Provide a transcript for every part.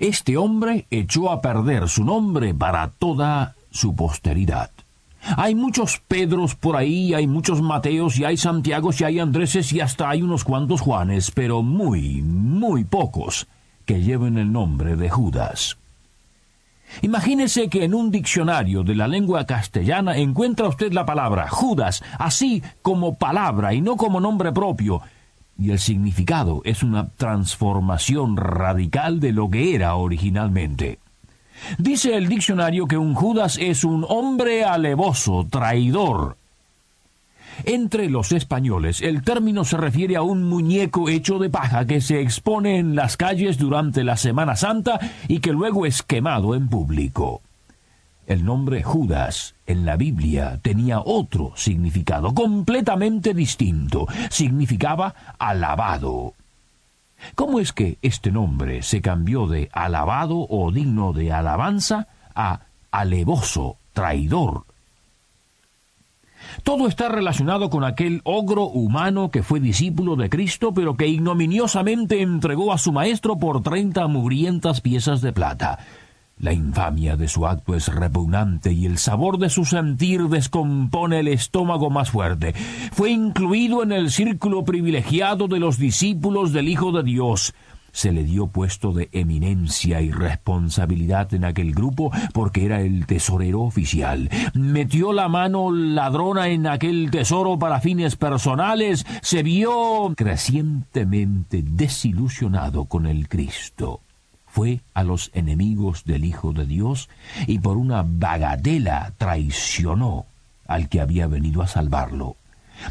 Este hombre echó a perder su nombre para toda su posteridad. Hay muchos Pedros por ahí, hay muchos Mateos y hay Santiagos y hay Andréses y hasta hay unos cuantos Juanes, pero muy, muy pocos que lleven el nombre de Judas. Imagínese que en un diccionario de la lengua castellana encuentra usted la palabra Judas, así como palabra y no como nombre propio, y el significado es una transformación radical de lo que era originalmente. Dice el diccionario que un Judas es un hombre alevoso, traidor, entre los españoles, el término se refiere a un muñeco hecho de paja que se expone en las calles durante la Semana Santa y que luego es quemado en público. El nombre Judas en la Biblia tenía otro significado completamente distinto. Significaba alabado. ¿Cómo es que este nombre se cambió de alabado o digno de alabanza a alevoso, traidor, todo está relacionado con aquel ogro humano que fue discípulo de Cristo, pero que ignominiosamente entregó a su maestro por treinta mugrientas piezas de plata. La infamia de su acto es repugnante y el sabor de su sentir descompone el estómago más fuerte. Fue incluido en el círculo privilegiado de los discípulos del Hijo de Dios se le dio puesto de eminencia y responsabilidad en aquel grupo porque era el tesorero oficial. Metió la mano ladrona en aquel tesoro para fines personales, se vio crecientemente desilusionado con el Cristo. Fue a los enemigos del Hijo de Dios y por una bagatela traicionó al que había venido a salvarlo.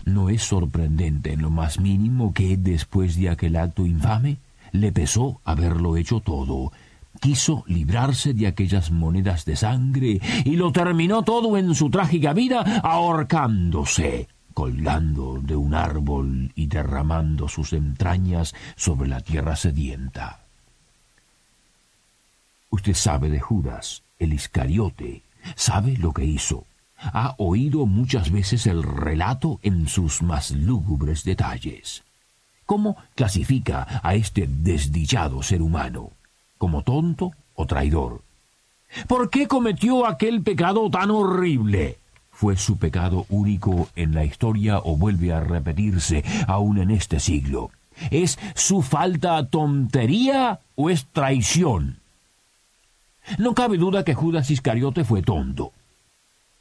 ¿No es sorprendente en lo más mínimo que después de aquel acto infame le pesó haberlo hecho todo. Quiso librarse de aquellas monedas de sangre y lo terminó todo en su trágica vida ahorcándose, colgando de un árbol y derramando sus entrañas sobre la tierra sedienta. Usted sabe de Judas, el Iscariote, sabe lo que hizo. Ha oído muchas veces el relato en sus más lúgubres detalles. ¿Cómo clasifica a este desdichado ser humano? ¿Como tonto o traidor? ¿Por qué cometió aquel pecado tan horrible? ¿Fue su pecado único en la historia o vuelve a repetirse aún en este siglo? ¿Es su falta tontería o es traición? No cabe duda que Judas Iscariote fue tonto.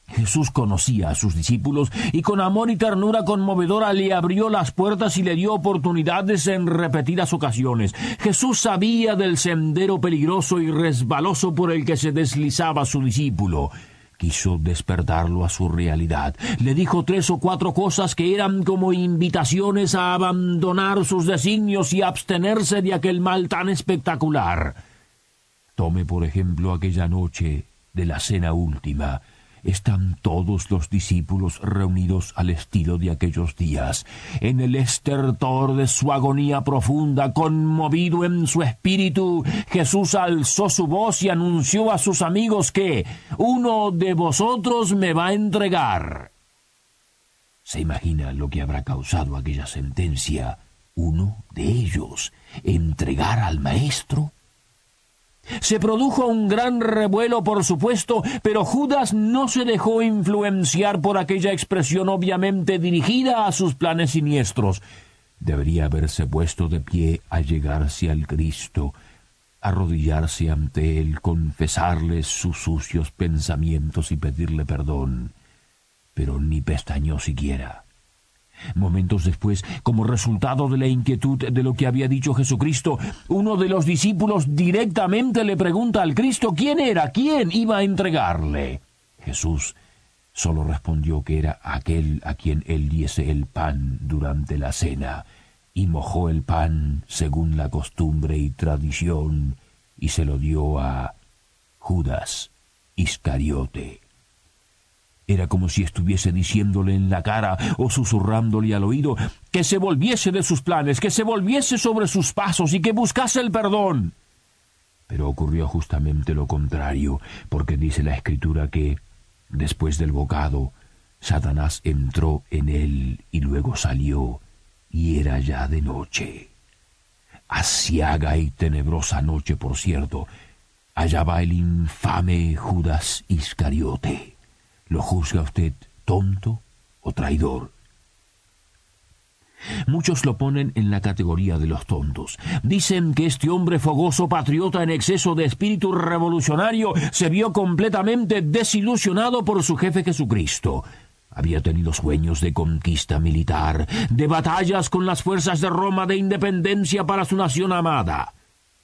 Jesús conocía a sus discípulos y con amor y ternura conmovedora le abrió las puertas y le dio oportunidades en repetidas ocasiones. Jesús sabía del sendero peligroso y resbaloso por el que se deslizaba su discípulo. Quiso despertarlo a su realidad. Le dijo tres o cuatro cosas que eran como invitaciones a abandonar sus designios y abstenerse de aquel mal tan espectacular. Tome, por ejemplo, aquella noche de la cena última están todos los discípulos reunidos al estilo de aquellos días. En el estertor de su agonía profunda, conmovido en su espíritu, Jesús alzó su voz y anunció a sus amigos que uno de vosotros me va a entregar. ¿Se imagina lo que habrá causado aquella sentencia? Uno de ellos, entregar al Maestro. Se produjo un gran revuelo, por supuesto, pero Judas no se dejó influenciar por aquella expresión obviamente dirigida a sus planes siniestros. Debería haberse puesto de pie al llegarse al Cristo, arrodillarse ante él, confesarle sus sucios pensamientos y pedirle perdón. Pero ni pestañó siquiera. Momentos después, como resultado de la inquietud de lo que había dicho Jesucristo, uno de los discípulos directamente le pregunta al Cristo quién era, quién iba a entregarle. Jesús solo respondió que era aquel a quien él diese el pan durante la cena, y mojó el pan según la costumbre y tradición, y se lo dio a Judas Iscariote. Era como si estuviese diciéndole en la cara o susurrándole al oído que se volviese de sus planes, que se volviese sobre sus pasos y que buscase el perdón. Pero ocurrió justamente lo contrario, porque dice la escritura que, después del bocado, Satanás entró en él y luego salió, y era ya de noche. Asiaga y tenebrosa noche, por cierto, allá va el infame Judas Iscariote. ¿Lo juzga usted tonto o traidor? Muchos lo ponen en la categoría de los tontos. Dicen que este hombre fogoso, patriota en exceso de espíritu revolucionario, se vio completamente desilusionado por su jefe Jesucristo. Había tenido sueños de conquista militar, de batallas con las fuerzas de Roma de independencia para su nación amada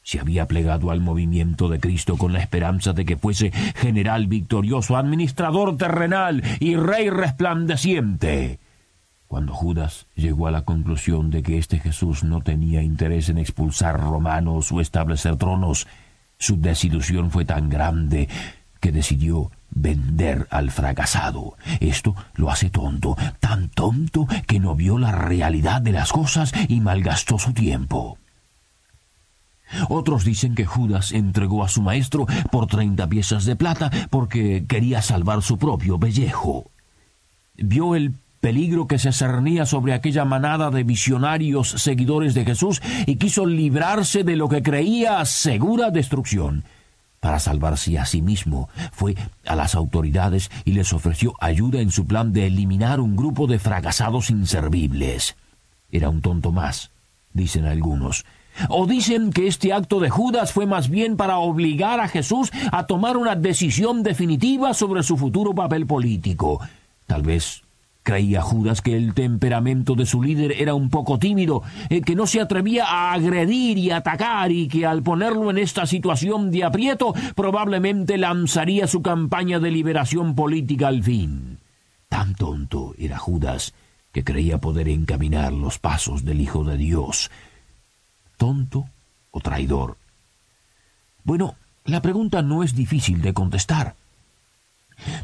se había plegado al movimiento de Cristo con la esperanza de que fuese general victorioso, administrador terrenal y rey resplandeciente. Cuando Judas llegó a la conclusión de que este Jesús no tenía interés en expulsar romanos o establecer tronos, su desilusión fue tan grande que decidió vender al fracasado. Esto lo hace tonto, tan tonto que no vio la realidad de las cosas y malgastó su tiempo. Otros dicen que Judas entregó a su maestro por treinta piezas de plata porque quería salvar su propio pellejo. Vio el peligro que se cernía sobre aquella manada de visionarios seguidores de Jesús y quiso librarse de lo que creía segura destrucción. Para salvarse a sí mismo, fue a las autoridades y les ofreció ayuda en su plan de eliminar un grupo de fracasados inservibles. Era un tonto más, dicen algunos, o dicen que este acto de Judas fue más bien para obligar a Jesús a tomar una decisión definitiva sobre su futuro papel político. Tal vez creía Judas que el temperamento de su líder era un poco tímido, eh, que no se atrevía a agredir y atacar y que al ponerlo en esta situación de aprieto probablemente lanzaría su campaña de liberación política al fin. Tan tonto era Judas que creía poder encaminar los pasos del Hijo de Dios tonto o traidor? Bueno, la pregunta no es difícil de contestar.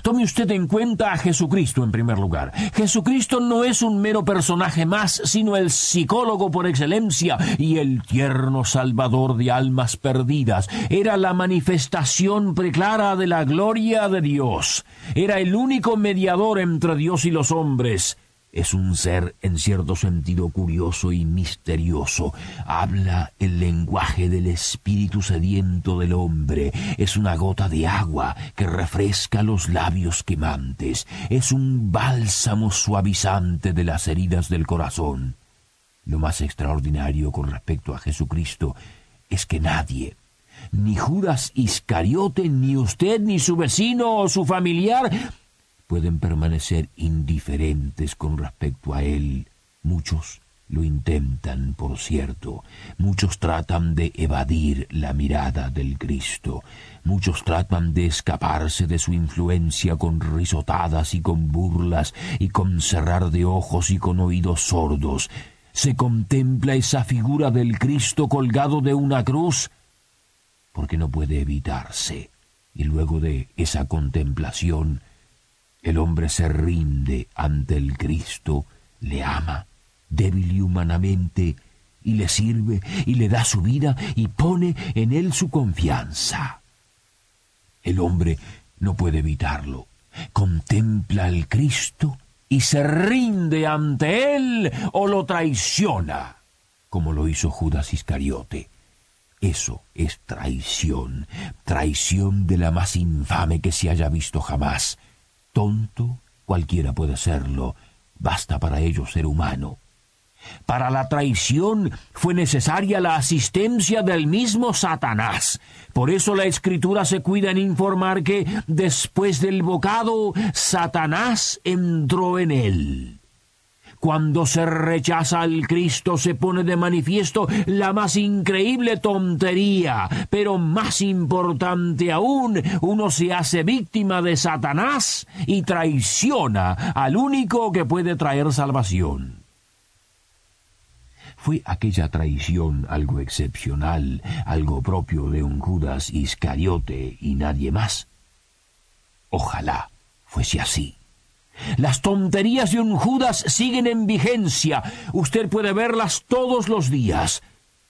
Tome usted en cuenta a Jesucristo en primer lugar. Jesucristo no es un mero personaje más, sino el psicólogo por excelencia y el tierno salvador de almas perdidas. Era la manifestación preclara de la gloria de Dios. Era el único mediador entre Dios y los hombres. Es un ser en cierto sentido curioso y misterioso. Habla el lenguaje del espíritu sediento del hombre. Es una gota de agua que refresca los labios quemantes. Es un bálsamo suavizante de las heridas del corazón. Lo más extraordinario con respecto a Jesucristo es que nadie, ni Judas Iscariote, ni usted, ni su vecino o su familiar, pueden permanecer indiferentes con respecto a él. Muchos lo intentan, por cierto. Muchos tratan de evadir la mirada del Cristo. Muchos tratan de escaparse de su influencia con risotadas y con burlas y con cerrar de ojos y con oídos sordos. Se contempla esa figura del Cristo colgado de una cruz porque no puede evitarse. Y luego de esa contemplación el hombre se rinde ante el Cristo, le ama, débil y humanamente, y le sirve y le da su vida y pone en él su confianza. El hombre no puede evitarlo. Contempla al Cristo y se rinde ante él o lo traiciona, como lo hizo Judas Iscariote. Eso es traición, traición de la más infame que se haya visto jamás. Tonto, cualquiera puede serlo, basta para ello ser humano. Para la traición fue necesaria la asistencia del mismo Satanás. Por eso la escritura se cuida en informar que después del bocado Satanás entró en él. Cuando se rechaza al Cristo se pone de manifiesto la más increíble tontería, pero más importante aún, uno se hace víctima de Satanás y traiciona al único que puede traer salvación. ¿Fue aquella traición algo excepcional, algo propio de un Judas Iscariote y nadie más? Ojalá fuese así. Las tonterías de un Judas siguen en vigencia. Usted puede verlas todos los días.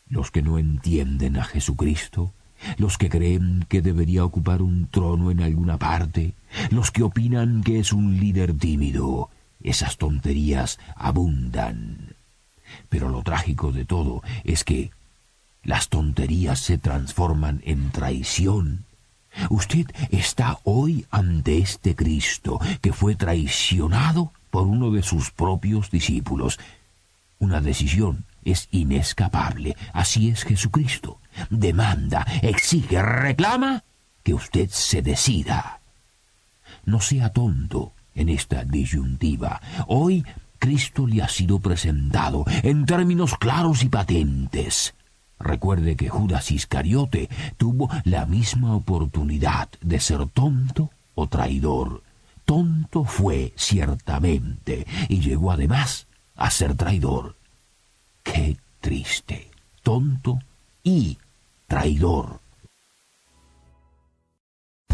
Los que no entienden a Jesucristo, los que creen que debería ocupar un trono en alguna parte, los que opinan que es un líder tímido, esas tonterías abundan. Pero lo trágico de todo es que las tonterías se transforman en traición Usted está hoy ante este Cristo que fue traicionado por uno de sus propios discípulos. Una decisión es inescapable. Así es Jesucristo. Demanda, exige, reclama que usted se decida. No sea tonto en esta disyuntiva. Hoy Cristo le ha sido presentado en términos claros y patentes. Recuerde que Judas Iscariote tuvo la misma oportunidad de ser tonto o traidor. Tonto fue ciertamente y llegó además a ser traidor. Qué triste, tonto y traidor.